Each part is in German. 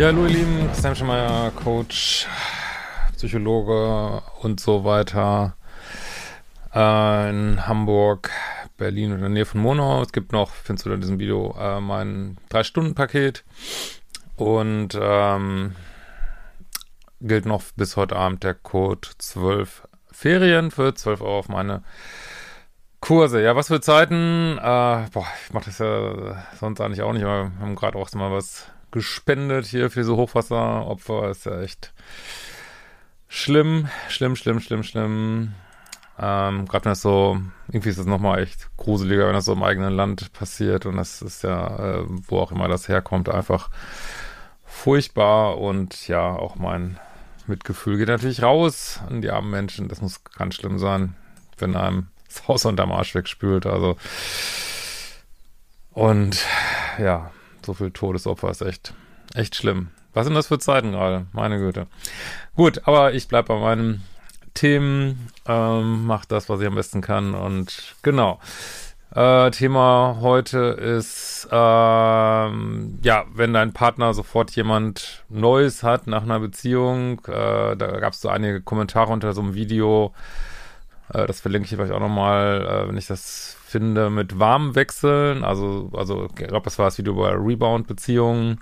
Ja, hallo ihr Lieben, Christian Schemeier, Coach, Psychologe und so weiter äh, in Hamburg, Berlin und in der Nähe von Monau. Es gibt noch, findest du in diesem Video, äh, mein 3-Stunden-Paket und ähm, gilt noch bis heute Abend der Code 12 Ferien für 12 Euro auf meine Kurse. Ja, was für Zeiten. Äh, boah, ich mache das ja sonst eigentlich auch nicht, aber wir haben gerade auch mal was gespendet hier für diese Hochwasseropfer. Ist ja echt schlimm, schlimm, schlimm, schlimm, schlimm. Ähm, Gerade wenn das so, irgendwie ist das nochmal echt gruseliger, wenn das so im eigenen Land passiert und das ist ja, äh, wo auch immer das herkommt, einfach furchtbar und ja, auch mein Mitgefühl geht natürlich raus an die armen Menschen. Das muss ganz schlimm sein, wenn einem das Haus unterm Arsch wegspült, also und ja, so viel Todesopfer ist echt, echt schlimm. Was sind das für Zeiten gerade? Meine Güte. Gut, aber ich bleibe bei meinen Themen, ähm, mach das, was ich am besten kann und genau. Äh, Thema heute ist, ähm, ja, wenn dein Partner sofort jemand Neues hat nach einer Beziehung, äh, da gab es so einige Kommentare unter so einem Video, das verlinke ich vielleicht auch nochmal, äh, wenn ich das finde, mit warmen Wechseln. Also, also ich glaube, das war das Video über Rebound-Beziehungen.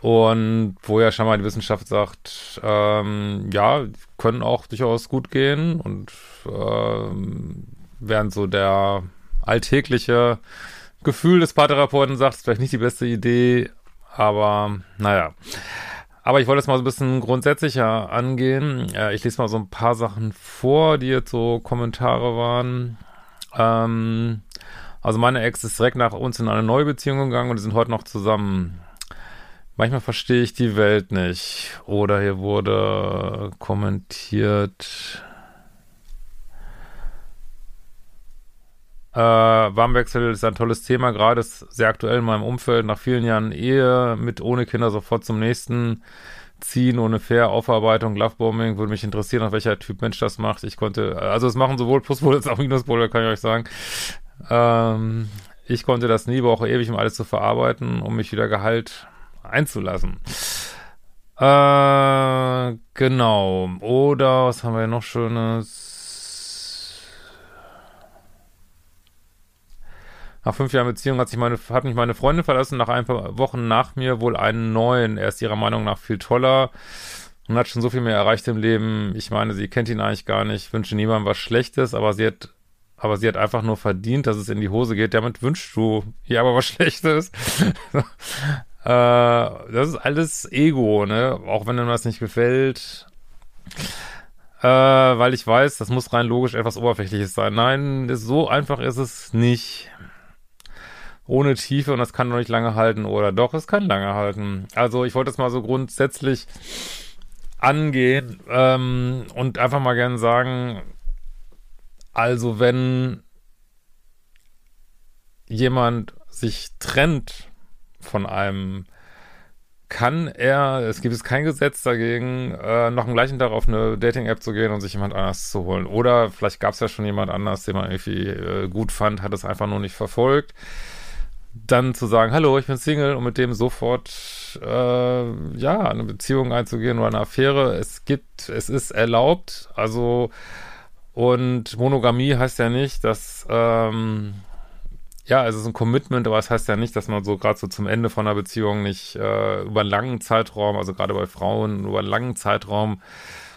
Und wo ja schon mal die Wissenschaft sagt, ähm, ja, können auch durchaus gut gehen und ähm, während so der alltägliche Gefühl des Paartherapeuten sagt, ist vielleicht nicht die beste Idee, aber naja. Aber ich wollte es mal so ein bisschen grundsätzlicher angehen. Äh, ich lese mal so ein paar Sachen vor, die jetzt so Kommentare waren. Ähm, also meine Ex ist direkt nach uns in eine neue Beziehung gegangen und die sind heute noch zusammen. Manchmal verstehe ich die Welt nicht. Oder hier wurde kommentiert. Äh, Warmwechsel ist ein tolles Thema, gerade ist sehr aktuell in meinem Umfeld. Nach vielen Jahren Ehe mit ohne Kinder sofort zum nächsten ziehen ohne Fair Aufarbeitung, Lovebombing, würde mich interessieren, auf welcher Typ Mensch das macht. Ich konnte, also es machen sowohl Pluspole als auch Minuspole, kann ich euch sagen. Ähm, ich konnte das nie, brauche ewig, um alles zu verarbeiten, um mich wieder Gehalt einzulassen. Äh, genau. Oder was haben wir noch Schönes? Nach fünf Jahren Beziehung hat sich meine, hat mich meine Freundin verlassen, nach ein paar Wochen nach mir wohl einen neuen. Er ist ihrer Meinung nach viel toller und hat schon so viel mehr erreicht im Leben. Ich meine, sie kennt ihn eigentlich gar nicht, wünsche niemandem was Schlechtes, aber sie hat, aber sie hat einfach nur verdient, dass es in die Hose geht. Damit wünschst du ihr aber was Schlechtes. äh, das ist alles Ego, ne? Auch wenn dir das nicht gefällt. Äh, weil ich weiß, das muss rein logisch etwas Oberflächliches sein. Nein, so einfach ist es nicht ohne Tiefe und das kann noch nicht lange halten oder doch, es kann lange halten. Also ich wollte es mal so grundsätzlich angehen ähm, und einfach mal gerne sagen, also wenn jemand sich trennt von einem, kann er, es gibt es kein Gesetz dagegen, äh, noch am gleichen Tag auf eine Dating-App zu gehen und sich jemand anders zu holen. Oder vielleicht gab es ja schon jemand anders, den man irgendwie äh, gut fand, hat es einfach nur nicht verfolgt dann zu sagen, hallo, ich bin Single und mit dem sofort äh, ja eine Beziehung einzugehen oder eine Affäre. Es gibt, es ist erlaubt. Also und Monogamie heißt ja nicht, dass ähm, ja, es ist ein Commitment, aber es heißt ja nicht, dass man so gerade so zum Ende von einer Beziehung nicht äh, über einen langen Zeitraum, also gerade bei Frauen über einen langen Zeitraum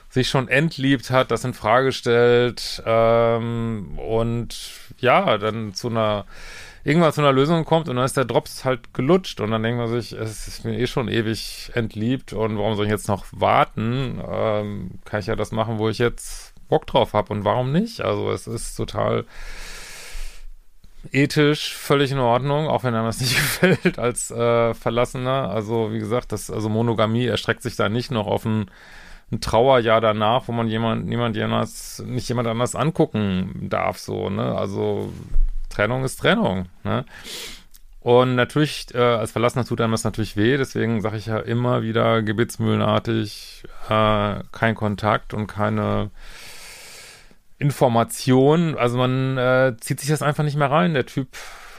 sich schon entliebt hat, das in Frage stellt ähm, und ja, dann zu einer irgendwann zu einer Lösung kommt und dann ist der Drops halt gelutscht und dann denkt man sich, es ist mir eh schon ewig entliebt und warum soll ich jetzt noch warten? Ähm, kann ich ja das machen, wo ich jetzt Bock drauf habe und warum nicht? Also es ist total ethisch völlig in Ordnung, auch wenn einem das nicht gefällt als äh, Verlassener. Also wie gesagt, das also Monogamie erstreckt sich da nicht noch auf ein, ein Trauerjahr danach, wo man jemand, niemand jemals, nicht jemand anders angucken darf, so, ne? Also Trennung ist Trennung. Ne? Und natürlich, äh, als Verlassener tut einem das natürlich weh, deswegen sage ich ja immer wieder gebetsmühlenartig, äh, kein Kontakt und keine Information. Also man äh, zieht sich das einfach nicht mehr rein. Der Typ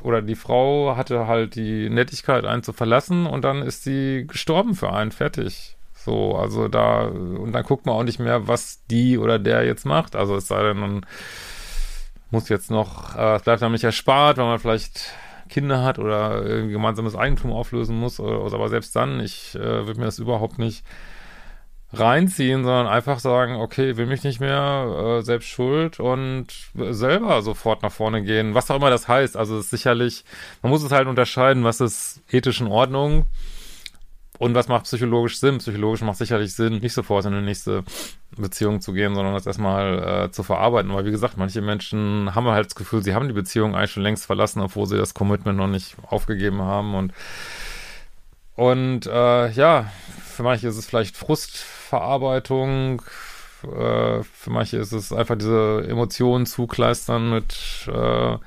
oder die Frau hatte halt die Nettigkeit, einen zu verlassen und dann ist sie gestorben für einen, fertig. So, also da, und dann guckt man auch nicht mehr, was die oder der jetzt macht. Also es sei denn, man muss jetzt noch, äh, es bleibt nicht erspart, weil man vielleicht Kinder hat oder irgendwie gemeinsames Eigentum auflösen muss. Oder, aber selbst dann, ich äh, würde mir das überhaupt nicht reinziehen, sondern einfach sagen, okay, will mich nicht mehr, äh, selbst schuld und selber sofort nach vorne gehen, was auch immer das heißt. Also es ist sicherlich, man muss es halt unterscheiden, was ist ethisch in Ordnung und was macht psychologisch Sinn. Psychologisch macht sicherlich Sinn, nicht sofort in die nächste Beziehung zu gehen, sondern das erstmal äh, zu verarbeiten. Aber wie gesagt, manche Menschen haben halt das Gefühl, sie haben die Beziehung eigentlich schon längst verlassen, obwohl sie das Commitment noch nicht aufgegeben haben und und äh, ja, für manche ist es vielleicht Frustverarbeitung, äh, für manche ist es einfach diese Emotionen zukleistern mit äh,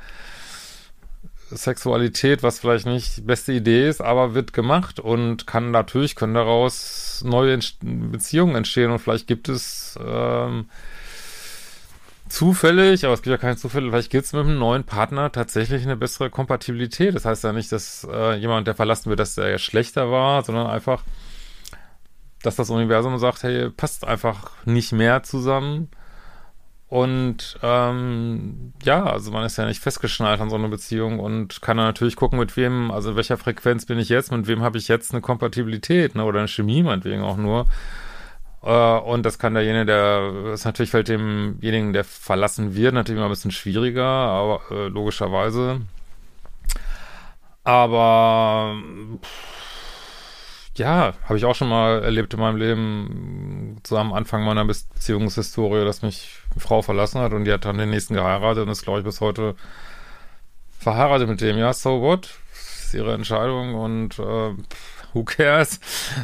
Sexualität, was vielleicht nicht die beste Idee ist, aber wird gemacht und kann natürlich, können daraus neue Entst Beziehungen entstehen und vielleicht gibt es ähm, zufällig, aber es gibt ja keine Zufälle, vielleicht gibt es mit einem neuen Partner tatsächlich eine bessere Kompatibilität. Das heißt ja nicht, dass äh, jemand, der verlassen wird, dass der schlechter war, sondern einfach, dass das Universum sagt, hey, passt einfach nicht mehr zusammen. Und ähm, ja, also man ist ja nicht festgeschnallt an so einer Beziehung und kann dann natürlich gucken, mit wem, also in welcher Frequenz bin ich jetzt, mit wem habe ich jetzt eine Kompatibilität, ne, oder eine Chemie meinetwegen auch nur. Äh, und das kann derjenige, der, ist natürlich fällt demjenigen, der verlassen wird, natürlich immer ein bisschen schwieriger, aber äh, logischerweise. Aber ja, habe ich auch schon mal erlebt in meinem Leben, so am Anfang meiner Beziehungshistorie, dass mich eine Frau verlassen hat und die hat dann den nächsten geheiratet und ist, glaube ich, bis heute verheiratet mit dem. Ja, so what? Das ist ihre Entscheidung und äh, who cares?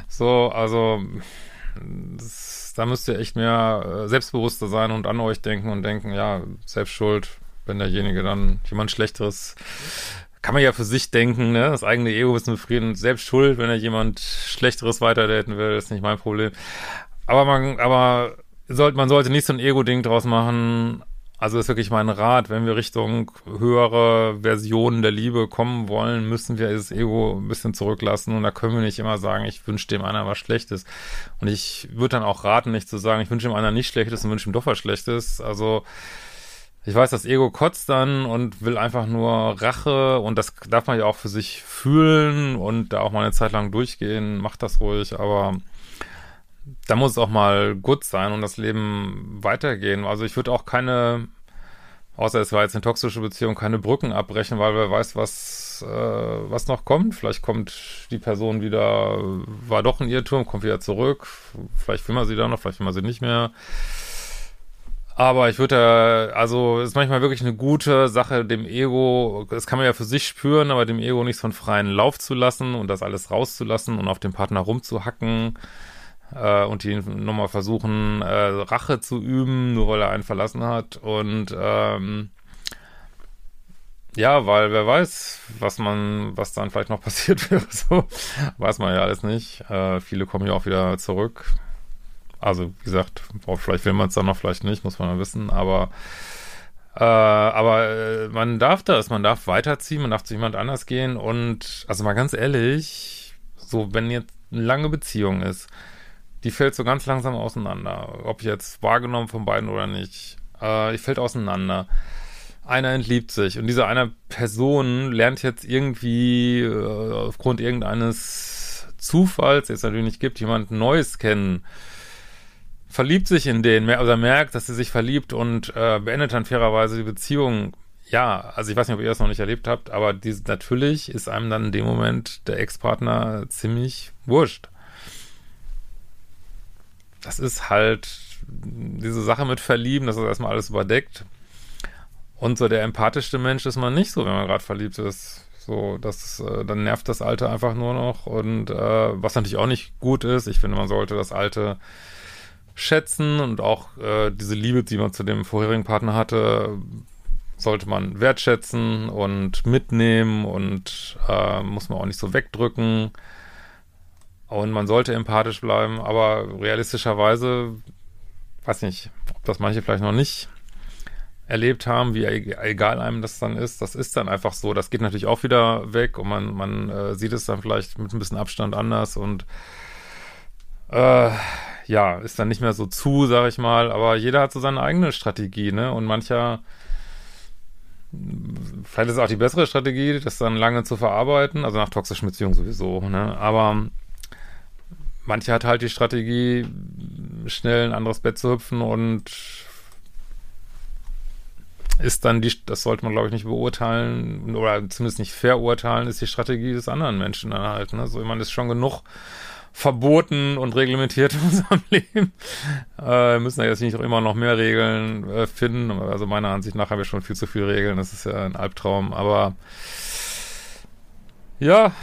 So, also das, da müsst ihr echt mehr äh, selbstbewusster sein und an euch denken und denken, ja, selbst schuld, wenn derjenige dann jemand Schlechteres kann man ja für sich denken, ne? Das eigene Ego ist befrieden, selbst schuld, wenn er jemand Schlechteres weiterdaten will, ist nicht mein Problem. Aber man, aber sollte, man sollte nicht so ein Ego-Ding draus machen, also ist wirklich mein Rat, wenn wir Richtung höhere Versionen der Liebe kommen wollen, müssen wir das Ego ein bisschen zurücklassen und da können wir nicht immer sagen, ich wünsche dem anderen was Schlechtes. Und ich würde dann auch raten, nicht zu sagen, ich wünsche dem anderen nicht Schlechtes und wünsche ihm doch was Schlechtes. Also ich weiß, das Ego kotzt dann und will einfach nur Rache und das darf man ja auch für sich fühlen und da auch mal eine Zeit lang durchgehen, macht das ruhig, aber da muss es auch mal gut sein und das Leben weitergehen. Also ich würde auch keine, außer es war jetzt eine toxische Beziehung, keine Brücken abbrechen, weil wer weiß, was, äh, was noch kommt. Vielleicht kommt die Person wieder, war doch ein Irrtum, kommt wieder zurück. Vielleicht will man sie da noch, vielleicht will man sie nicht mehr. Aber ich würde, also ist manchmal wirklich eine gute Sache, dem Ego, das kann man ja für sich spüren, aber dem Ego nicht so einen freien Lauf zu lassen und das alles rauszulassen und auf dem Partner rumzuhacken äh, und die nochmal versuchen, äh, Rache zu üben, nur weil er einen verlassen hat. Und ähm, ja, weil wer weiß, was man, was dann vielleicht noch passiert wäre, so weiß man ja alles nicht. Äh, viele kommen ja auch wieder zurück. Also, wie gesagt, vielleicht will man es dann noch, vielleicht nicht, muss man ja wissen, aber äh, aber äh, man darf das, man darf weiterziehen, man darf zu jemand anders gehen und also mal ganz ehrlich, so wenn jetzt eine lange Beziehung ist, die fällt so ganz langsam auseinander. Ob jetzt wahrgenommen von beiden oder nicht. Äh, die fällt auseinander. Einer entliebt sich und diese eine Person lernt jetzt irgendwie äh, aufgrund irgendeines Zufalls, jetzt natürlich nicht gibt, jemand Neues kennen. Verliebt sich in den, oder merkt, dass sie sich verliebt und äh, beendet dann fairerweise die Beziehung. Ja, also ich weiß nicht, ob ihr das noch nicht erlebt habt, aber die, natürlich ist einem dann in dem Moment der Ex-Partner ziemlich wurscht das ist halt diese Sache mit Verlieben, dass das erstmal alles überdeckt. Und so der empathischste Mensch ist man nicht so, wenn man gerade verliebt ist. So, das, äh, dann nervt das Alte einfach nur noch. Und äh, was natürlich auch nicht gut ist, ich finde, man sollte das Alte schätzen und auch äh, diese Liebe, die man zu dem vorherigen Partner hatte, sollte man wertschätzen und mitnehmen und äh, muss man auch nicht so wegdrücken. Und man sollte empathisch bleiben, aber realistischerweise, weiß nicht, ob das manche vielleicht noch nicht erlebt haben, wie egal einem das dann ist. Das ist dann einfach so. Das geht natürlich auch wieder weg und man, man äh, sieht es dann vielleicht mit ein bisschen Abstand anders und äh, ja, ist dann nicht mehr so zu, sag ich mal. Aber jeder hat so seine eigene Strategie, ne? Und mancher vielleicht ist es auch die bessere Strategie, das dann lange zu verarbeiten, also nach toxischen Beziehungen sowieso, ne? Aber manche hat halt die Strategie, schnell ein anderes Bett zu hüpfen und ist dann die, das sollte man glaube ich nicht beurteilen oder zumindest nicht verurteilen, ist die Strategie des anderen Menschen dann halt. Ne? So, ich meine, ist schon genug verboten und reglementiert in unserem Leben. Äh, müssen da jetzt nicht auch immer noch mehr Regeln äh, finden. Also meiner Ansicht nach haben wir schon viel zu viele Regeln. Das ist ja ein Albtraum. Aber ja,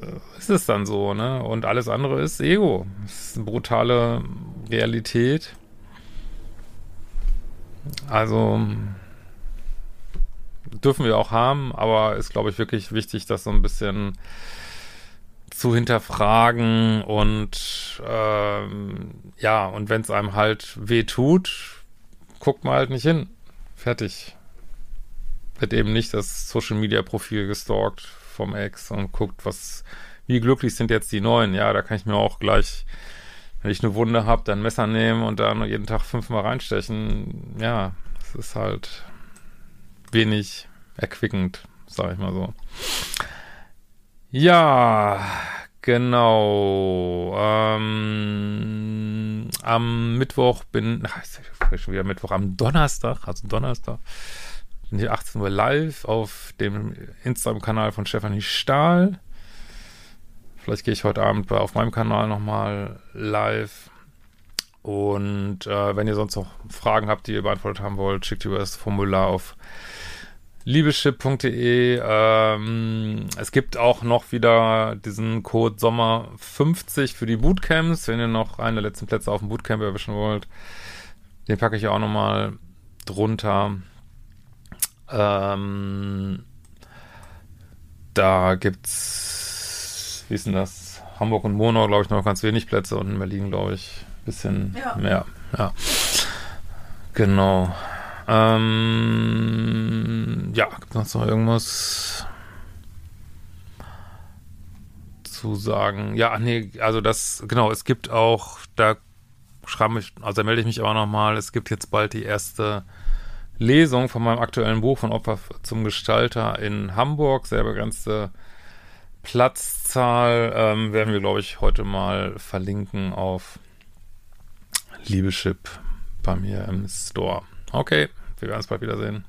äh, ist es dann so, ne? Und alles andere ist Ego. Das ist eine brutale Realität. Also dürfen wir auch haben, aber ist, glaube ich, wirklich wichtig, das so ein bisschen zu hinterfragen und ähm, ja, und wenn es einem halt weh tut, guckt man halt nicht hin. Fertig. Wird eben nicht das Social Media Profil gestalkt vom Ex und guckt, was, wie glücklich sind jetzt die neuen. Ja, da kann ich mir auch gleich wenn ich eine Wunde habe, dann ein Messer nehmen und dann jeden Tag fünfmal reinstechen, ja, es ist halt wenig erquickend, sag ich mal so. Ja, genau. Ähm, am Mittwoch bin, ach, ist schon wieder Mittwoch, am Donnerstag, also Donnerstag, bin ich 18 Uhr live auf dem Instagram-Kanal von Stefanie Stahl. Vielleicht gehe ich heute Abend auf meinem Kanal nochmal live. Und äh, wenn ihr sonst noch Fragen habt, die ihr beantwortet haben wollt, schickt über das Formular auf liebeschip.de. Ähm, es gibt auch noch wieder diesen Code Sommer 50 für die Bootcamps, wenn ihr noch einen der letzten Plätze auf dem Bootcamp erwischen wollt. Den packe ich auch nochmal drunter. Ähm, da gibt's wie ist denn das? Hamburg und Monau, glaube ich, noch ganz wenig Plätze und in Berlin, glaube ich, ein bisschen ja. mehr. Ja. Genau. Ähm, ja, gibt es noch irgendwas zu sagen? Ja, nee, also das, genau, es gibt auch, da schreibe ich, also melde ich mich auch nochmal, es gibt jetzt bald die erste Lesung von meinem aktuellen Buch von Opfer zum Gestalter in Hamburg, sehr begrenzte Platzzahl ähm, werden wir, glaube ich, heute mal verlinken auf Liebeschip bei mir im Store. Okay, wir werden es bald wiedersehen.